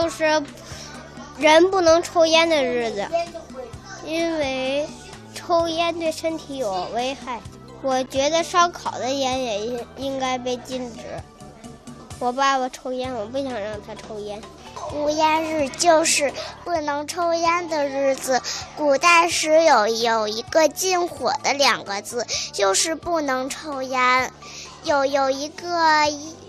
就是人不能抽烟的日子，因为抽烟对身体有危害。我觉得烧烤的烟也应应该被禁止。我爸爸抽烟，我不想让他抽烟。无烟日就是不能抽烟的日子。古代时有有一个禁火的两个字，就是不能抽烟。有有一个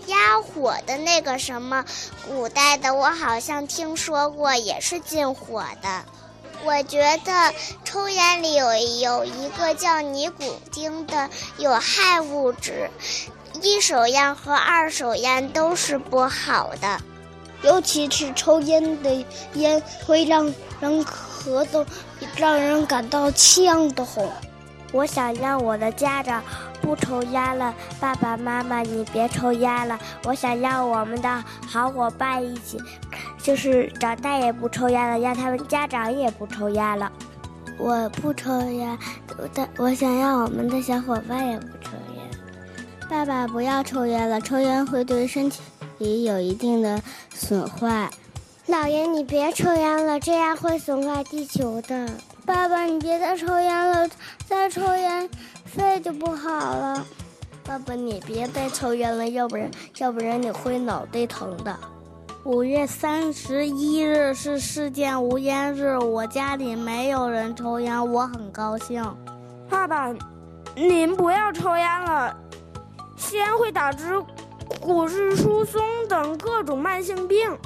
压火的那个什么，古代的我好像听说过，也是禁火的。我觉得抽烟里有有一个叫尼古丁的有害物质，一手烟和二手烟都是不好的，尤其是抽烟的烟会让人咳嗽，让人感到呛得慌。我想让我的家长不抽烟了，爸爸妈妈你别抽烟了。我想要我们的好伙伴一起，就是长大也不抽烟了，让他们家长也不抽烟了。我不抽烟，但我想要我们的小伙伴也不抽烟。爸爸不要抽烟了，抽烟会对身体有一定的损坏。姥爷你别抽烟了，这样会损坏地球的。爸爸，你别再抽烟了，再抽烟肺就不好了。爸爸，你别再抽烟了，要不然要不然你会脑袋疼的。五月三十一日是世界无烟日，我家里没有人抽烟，我很高兴。爸爸，您不要抽烟了，吸烟会导致骨质疏松等各种慢性病。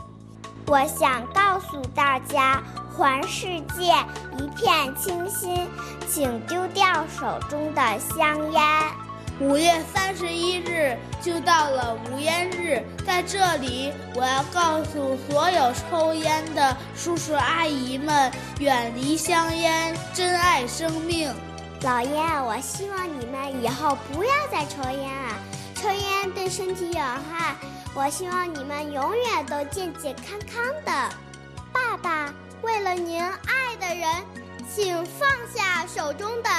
我想告诉大家。环世界一片清新，请丢掉手中的香烟。五月三十一日就到了无烟日，在这里我要告诉所有抽烟的叔叔阿姨们，远离香烟，珍爱生命。老爷，我希望你们以后不要再抽烟了，抽烟对身体有害。我希望你们永远都健健康康的。您爱的人，请放下手中的。